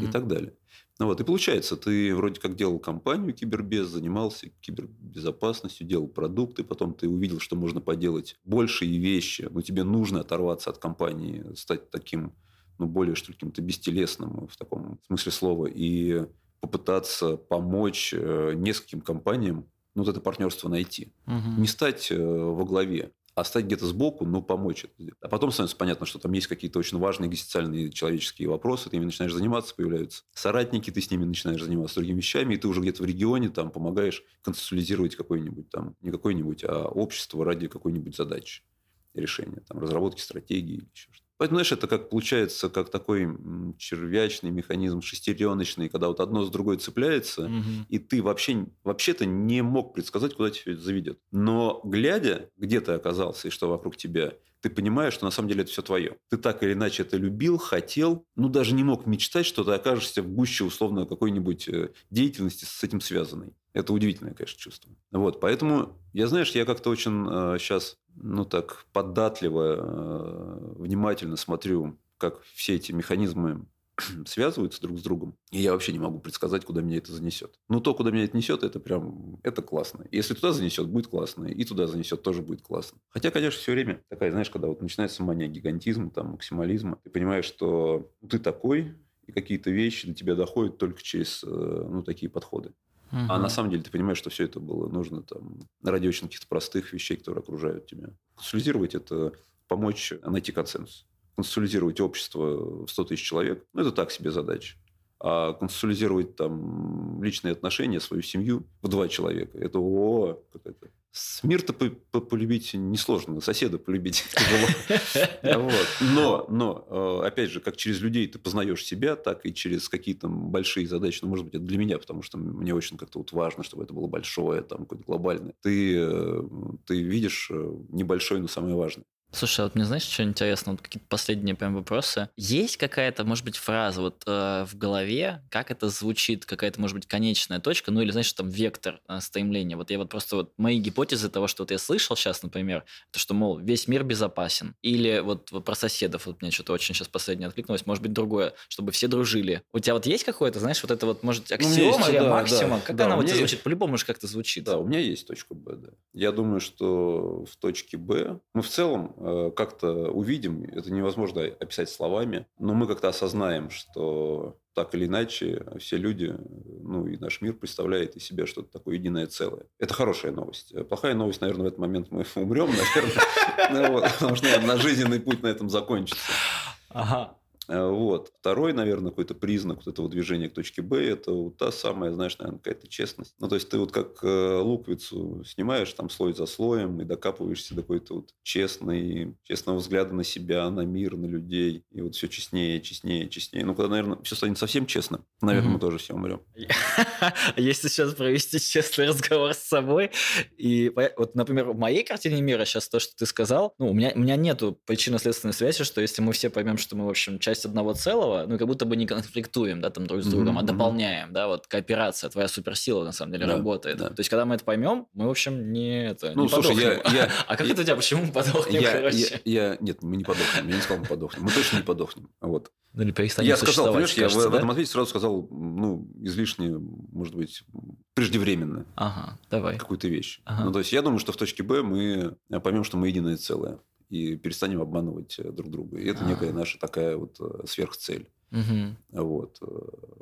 и так далее. Ну вот, и получается, ты вроде как делал компанию Кибербез, занимался кибербезопасностью, делал продукты, потом ты увидел, что можно поделать большие вещи, но тебе нужно оторваться от компании, стать таким, ну, более, что ли, каким-то бестелесным в таком смысле слова, и попытаться помочь э, нескольким компаниям ну, вот это партнерство найти. Мгм. Не стать э, во главе, а стать где-то сбоку, но помочь это сделать. А потом становится понятно, что там есть какие-то очень важные экзистенциальные человеческие вопросы, ты ими начинаешь заниматься, появляются соратники, ты с ними начинаешь заниматься другими вещами, и ты уже где-то в регионе там помогаешь концептуализировать какой-нибудь там, не какой-нибудь, а общество ради какой-нибудь задачи решения, там, разработки стратегии или еще что-то. Поэтому, знаешь, это как получается, как такой червячный механизм, шестереночный, когда вот одно с другой цепляется, Мгм. и ты вообще, вообще-то не мог предсказать, куда тебя это заведет. Но глядя, где ты оказался и что вокруг тебя, ты понимаешь, что на самом деле это все твое. Ты так или иначе это любил, хотел, ну даже не мог мечтать, что ты окажешься в гуще условно какой-нибудь э, деятельности с этим связанной. Это удивительное, конечно, чувство. Вот, поэтому, я, знаешь, я как-то очень сейчас, ну так, податливо, э, внимательно смотрю, как все эти механизмы связываются друг с другом. И я вообще не могу предсказать, куда меня это занесет. Но то, куда меня это несет, это прям, это классно. Если туда занесет, будет классно. И туда занесет, тоже будет классно. Хотя, конечно, все время такая, знаешь, когда вот начинается мания гигантизма, там, максимализма, ты понимаешь, что ты такой, и какие-то вещи до тебя доходят только через, э, ну, такие подходы. А Мгм. на самом деле ты понимаешь, что все это было нужно там ради очень каких-то простых вещей, которые окружают тебя. Консолидировать – это помочь найти консенсус. Консолидировать общество в 100 тысяч человек – ну, это так себе задача. А консолидировать там личные отношения, свою семью в два человека – это о, как это. С- Мир-то по- по- полюбить несложно, соседа полюбить тяжело. Но, но, э, опять же, как через людей ты познаешь себя, так и через какие-то большие задачи, ну, может быть, это для меня, потому что мне очень как-то вот важно, чтобы это было большое, там, какое-то глобальное. Ты, э, ты видишь э, небольшое, но самое важное. Слушай, а вот мне знаешь, что интересно? Вот какие-то последние прям вопросы. Есть какая-то, может быть, фраза вот э, в голове, как это звучит, какая-то, может быть, конечная точка, ну или, знаешь, там вектор э, стремления. Вот я вот просто вот мои гипотезы того, что вот я слышал сейчас, например, то, что, мол, весь мир безопасен. Или вот, вот про соседов, вот мне что-то очень сейчас последнее откликнулось, может быть, другое, чтобы все дружили. У тебя вот есть какое-то, знаешь, вот это вот, может, Ну, аксиома есть, или да, максима? да. Как Да, она у меня звучит? По-любому же как-то звучит. Да, у меня есть точка Б, да. Я думаю, что в точке Б мы в целом как-то увидим, это невозможно описать словами, но мы как-то осознаем, что так или иначе все люди, ну и наш мир представляет из себя что-то такое единое целое. Это хорошая новость. Плохая новость, наверное, в этот момент мы умрем, наверное, Ну потому что наш жизненный путь на этом закончится. Ага. Э, Вот. Второй, наверное, какой-то признак вот этого движения к точке Б – это вот та самая, знаешь, наверное, какая-то честность. Ну, то есть, ты вот как э, луковицу снимаешь там слой за слоем и докапываешься до какой-то вот честной, честного взгляда на себя, на мир, на людей. И вот все честнее, честнее, честнее. Ну, когда, наверное, все станет совсем честно, наверное, Мгм. мы тоже все умрем. Если сейчас провести честный разговор с собой, и вот, например, в моей картине мира сейчас то, что ты сказал, ну, у меня, у меня нету причинно-следственной связи, что если мы все поймем, что мы, в общем, часть одного целого, ну, как будто бы не конфликтуем, да, там, друг с другом, Мгм, а дополняем, да, вот кооперация, твоя суперсила, на самом деле, Да, работает. да. То есть, когда мы это поймем, мы, в общем, не это, Ну, не слушай, я- подохнем. я- А как я- это у тебя, почему мы подохнем, Я, короче? я, я- нет, мы не подохнем. Я не сказал, мы подохнем. Мы точно не подохнем. Вот. Ну, или перестанем Я сказал, понимаешь, я в, кажется, в да? этом ответе сразу сказал, ну, излишне, может быть, преждевременно Ага, давай. какую-то вещь. Ага. Ну, то есть, я думаю, что в точке Б мы поймем, что мы единое целое. И перестанем обманывать э, друг друга. И это А. некая наша такая вот э, сверхцель. Мгм. Вот. э,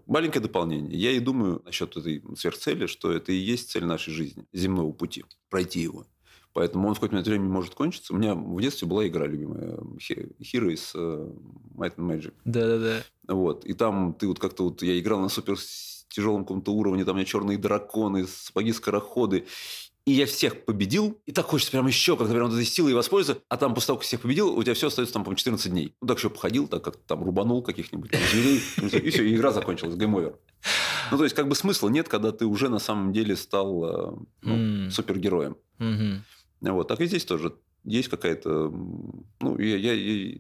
Маленькое дополнение. Я и думаю насчет этой сверхцели, что это и есть цель нашей жизни, земного пути, пройти его. Поэтому он в какой-то момент времени может кончиться. У меня в детстве была игра любимая, Heroes of Might and Magic. Да-да-да. Вот. И там ты вот как-то вот... Я играл на супер тяжелом каком-то уровне, там у меня черные драконы, сапоги-скороходы. И я всех победил, и так хочется прям еще как-то прям вот этой силой воспользоваться. А там после того, как всех победил, у тебя все остается там, по 14 дней. Ну, так еще походил, так как там рубанул каких-нибудь там зверей, и все, и игра закончилась, game over. Ну, то есть, как бы смысла нет, когда ты уже на самом деле стал э, ну, М. супергероем. Мгм. Вот. Так и здесь тоже есть какая-то... Ну, я, я- я-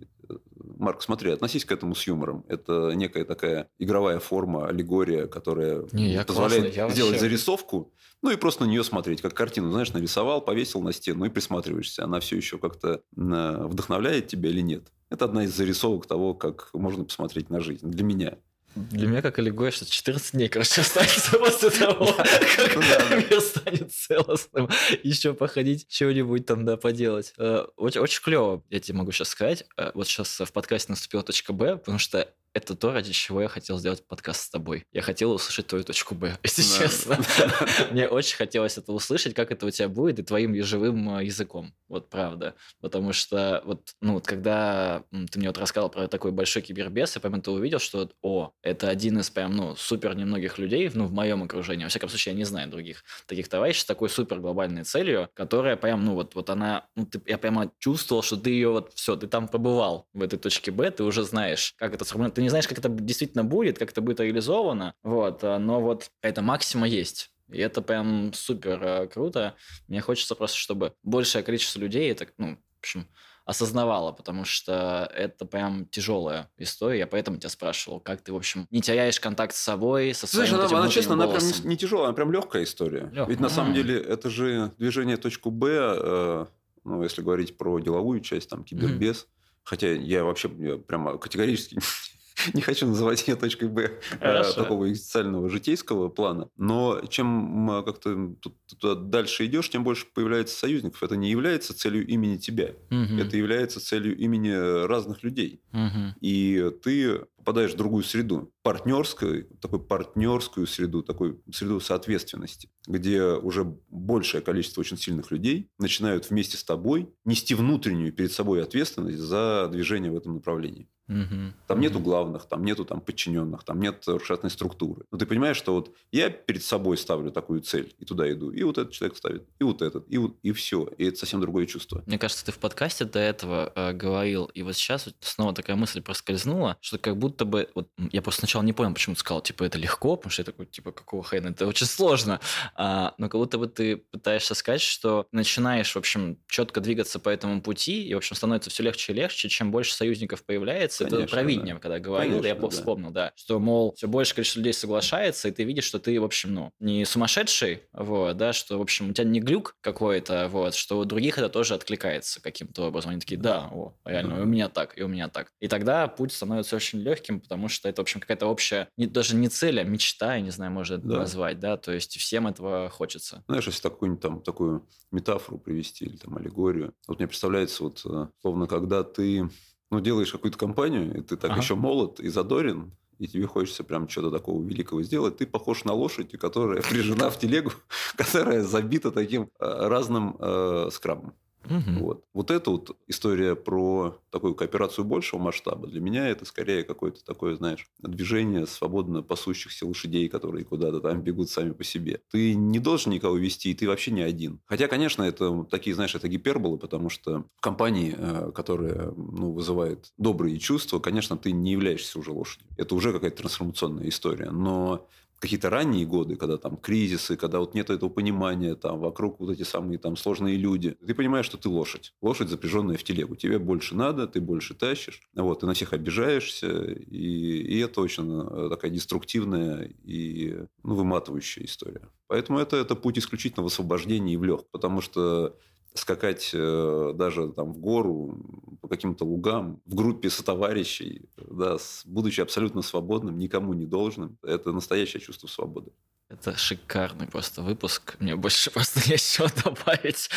Марк, смотри, относись к этому с юмором. Это некая такая игровая форма, аллегория, которая Не, я позволяет классный, я сделать вообще- зарисовку, ну и просто на нее смотреть, как картину, знаешь, нарисовал, повесил на стену и присматриваешься. Она все еще как-то э, вдохновляет тебя или нет. Это одна из зарисовок того, как можно посмотреть на жизнь. Для меня. Для меня как аллегория, что 14 дней, короче, останется после того, как мир станет целостным. Еще походить, чего-нибудь там, да, поделать. Э, очень, очень клево, я тебе могу сейчас сказать. Э, вот сейчас в подкасте наступила точка Б, потому что это то, ради чего я хотел сделать подкаст с тобой. Я хотел услышать твою точку Б, если да. честно. Мне очень хотелось это услышать, как это у тебя будет, и твоим живым э, языком. Вот правда. Потому что вот, ну, вот когда ты мне вот рассказал про такой большой кибербес, я прям это увидел, что, о, это один из прям, ну, супер немногих людей, ну, в моем окружении. Во всяком случае, я не знаю других таких товарищей с такой супер глобальной целью, которая прям, ну, вот, вот она, ну, ты, я прямо чувствовал, что ты ее вот, все, ты там побывал в этой точке Б, ты уже знаешь, как это сформулировать ты не знаешь, как это действительно будет, как это будет реализовано, вот, а, но вот эта максима есть. И это прям супер э, круто. Мне хочется просто, чтобы большее количество людей это, ну, в общем, осознавала, потому что это прям тяжелая история. Я поэтому тебя спрашивал, как ты, в общем, не теряешь контакт с собой, со своим Слушай, она, она честно, голосом. она прям не, не тяжелая, она прям легкая история. Легкая. Ведь на mm-hmm. самом деле это же движение точку Б, э, ну, если говорить про деловую часть, там, кибербез. Mm-hmm. Хотя я вообще я прямо категорически не хочу называть ее точкой Б э, такого экзистенциального житейского плана. Но чем как-то туда дальше идешь, тем больше появляется союзников. Это не является целью имени тебя. Угу. Это является целью имени разных людей. Угу. И ты попадаешь в другую среду, партнерскую, такую партнерскую среду, такую среду соответственности, где уже большее количество очень сильных людей начинают вместе с тобой нести внутреннюю перед собой ответственность за движение в этом направлении. Угу. Там нету главных, там нету там подчиненных, там нет рушатной структуры. Но ты понимаешь, что вот я перед собой ставлю такую цель и туда иду, и вот этот человек ставит, и вот этот, и вот и все, и это совсем другое чувство. Мне кажется, ты в подкасте до этого э, говорил, и вот сейчас снова такая мысль проскользнула, что как будто бы вот я просто сначала не понял, почему ты сказал, типа это легко, потому что я такой типа какого хрена, это очень сложно, а, но как будто бы ты пытаешься сказать, что начинаешь в общем четко двигаться по этому пути, и в общем становится все легче и легче, чем больше союзников появляется Конечно, это про видение, да. когда говорил, Конечно, я да. вспомнил, да, что, мол, все больше количество людей соглашается, и ты видишь, что ты, в общем, ну, не сумасшедший, вот, да, что, в общем, у тебя не глюк какой-то, вот, что у других это тоже откликается каким-то образом. Они такие, да, о, реально, да. у меня так, и у меня так. И тогда путь становится очень легким, потому что это, в общем, какая-то общая, не, даже не цель, а мечта, я не знаю, можно да. назвать, да, то есть всем этого хочется. Знаешь, если такую-нибудь там такую метафору привести или там аллегорию, вот мне представляется, вот, э, словно когда ты ну, делаешь какую-то компанию, и ты так ага. еще молод и задорен, и тебе хочется прям что-то такого великого сделать, ты похож на лошадь, которая прижена в телегу, которая забита таким э, разным э, скрамом. Угу. Вот. вот эта вот история про такую кооперацию большего масштаба, для меня это скорее какое-то такое, знаешь, движение свободно пасущихся лошадей, которые куда-то там бегут сами по себе. Ты не должен никого вести, и ты вообще не один. Хотя, конечно, это такие, знаешь, это гиперболы, потому что в компании, э, которая ну, вызывает добрые чувства, конечно, ты не являешься уже лошадью. Это уже какая-то трансформационная история. Но какие-то ранние годы, когда там кризисы, когда вот нет этого понимания, там вокруг вот эти самые там сложные люди, ты понимаешь, что ты лошадь. Лошадь, запряженная в телегу. Тебе больше надо, ты больше тащишь. Вот, ты на всех обижаешься. И, и это очень э, такая деструктивная и ну, выматывающая история. Поэтому это, это путь исключительно в освобождении и в лег. Потому что скакать э, даже там в гору, по каким-то лугам, в группе сотоварищей, да, будучи абсолютно свободным, никому не должным. Это настоящее чувство свободы. Это шикарный просто выпуск. Мне больше просто нечего добавить,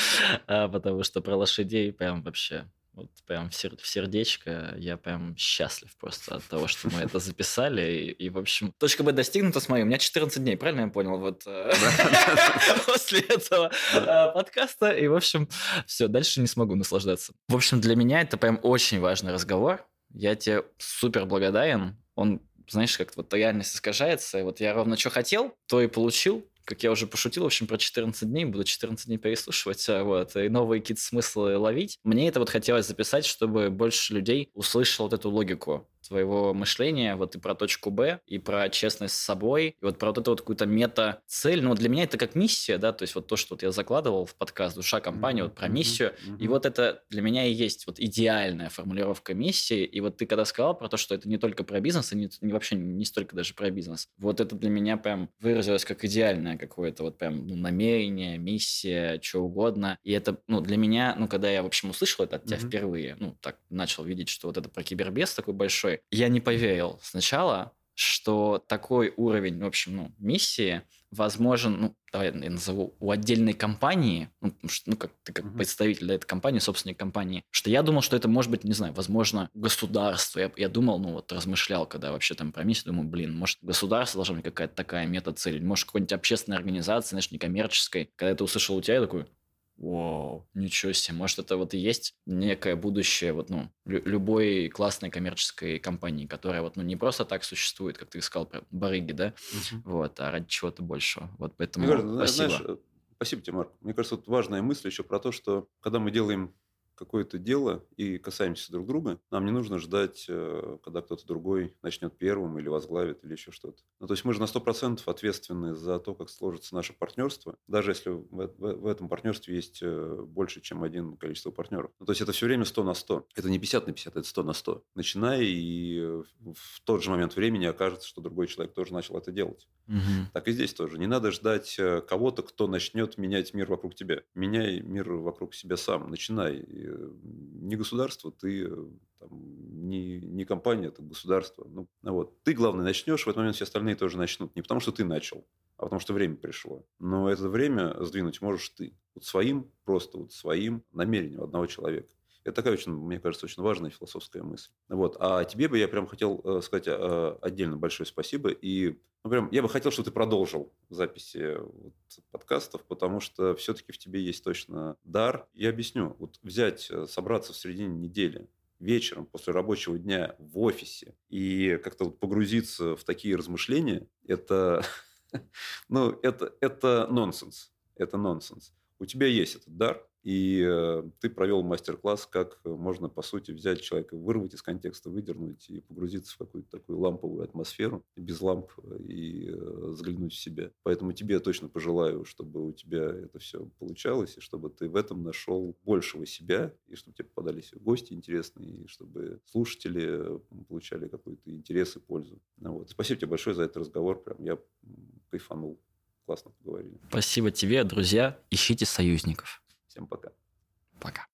а, потому что про лошадей прям вообще вот прям в, сер- в сердечко. Я прям счастлив просто от того, что мы это записали. И, и в общем, точка Б достигнута с моей. У меня 14 дней, правильно я понял? Вот э, после этого э, подкаста. И, в общем, все, дальше не смогу наслаждаться. В общем, для меня это прям очень важный разговор. Я тебе супер благодарен. Он знаешь, как-то вот реальность искажается. И вот я ровно что хотел, то и получил как я уже пошутил, в общем, про 14 дней, буду 14 дней переслушивать, а, вот, и новые какие-то смыслы ловить. Мне это вот хотелось записать, чтобы больше людей услышал вот эту логику твоего мышления, вот и про точку Б, и про честность с собой, и вот про вот эту вот какую-то мета-цель. Ну, вот для меня это как миссия, да, то есть вот то, что вот я закладывал в подкаст «Душа компании», mm-hmm. вот про миссию, mm-hmm. и вот это для меня и есть вот идеальная формулировка миссии, и вот ты когда сказал про то, что это не только про бизнес, и не, не вообще не столько даже про бизнес, вот это для меня прям выразилось как идеальное какое-то вот прям ну, намерение, миссия, что угодно, и это, ну, для меня, ну, когда я, в общем, услышал это от тебя mm-hmm. впервые, ну, так начал видеть, что вот это про кибербес такой большой, я не поверил сначала, что такой уровень, в общем, ну, миссии возможен, ну, давай я назову, у отдельной компании, ну, ну как ты как uh-huh. представитель да, этой компании, собственной компании, что я думал, что это может быть, не знаю, возможно, государство. Я, я думал, ну вот размышлял, когда вообще там про миссию, думаю, блин, может, государство должна быть какая-то такая мета-цель, может, какой-нибудь общественной организации, знаешь, некоммерческой. Когда это услышал у тебя, я такой, Вау, ничего себе. Может, это вот и есть некое будущее вот, ну, лю- любой классной коммерческой компании, которая вот, ну, не просто так существует, как ты сказал про барыги, да, угу. вот, а ради чего-то большего. Вот поэтому Мне кажется, спасибо. Знаешь, э, спасибо тебе, Марк. Мне кажется, вот важная мысль еще про то, что когда мы делаем какое-то дело и касаемся друг друга, нам не нужно ждать, э, когда кто-то другой начнет первым или возглавит, или еще что-то. Ну, то есть мы же на 100% ответственны за то, как сложится наше партнерство, даже если в, в, в этом партнерстве есть э, больше, чем один количество партнеров. Ну, то есть это все время 100 на 100. Это не 50 на 50, это 100 на 100. Начиная, и в тот же момент времени окажется, что другой человек тоже начал это делать. Угу. Так и здесь тоже. Не надо ждать э, кого-то, кто начнет менять мир вокруг тебя. Меняй мир вокруг себя сам. Начинай не государство, ты э, там, не, не компания, это государство. Ну, вот. Ты, главное, начнешь, в этот момент все остальные тоже начнут. Не потому, что ты начал, а потому, что время пришло. Но это время сдвинуть можешь ты. Вот своим, просто вот своим намерением одного человека. Это такая очень, мне кажется, очень важная философская мысль. Вот. А тебе бы я прям хотел э, сказать э, отдельно большое спасибо. И ну, прям, я бы хотел, чтобы ты продолжил записи вот, подкастов, потому что все-таки в тебе есть точно дар. Я объясню. Вот взять, э, собраться в середине недели, вечером после рабочего дня в офисе и как-то вот погрузиться в такие размышления, это, ну, это, это нонсенс. Это нонсенс. У тебя есть этот дар, и э, ты провел мастер-класс, как можно, по сути, взять человека, вырвать из контекста, выдернуть и погрузиться в какую-то такую ламповую атмосферу, без ламп, э, и э, взглянуть в себя. Поэтому тебе точно пожелаю, чтобы у тебя это все получалось, и чтобы ты в этом нашел большего себя, и чтобы тебе попадались гости интересные, и чтобы слушатели получали какой-то интерес и пользу. Вот. Спасибо тебе большое за этот разговор. Прям я кайфанул. Классно поговорили. Спасибо тебе, друзья. Ищите союзников. Всем пока. Пока.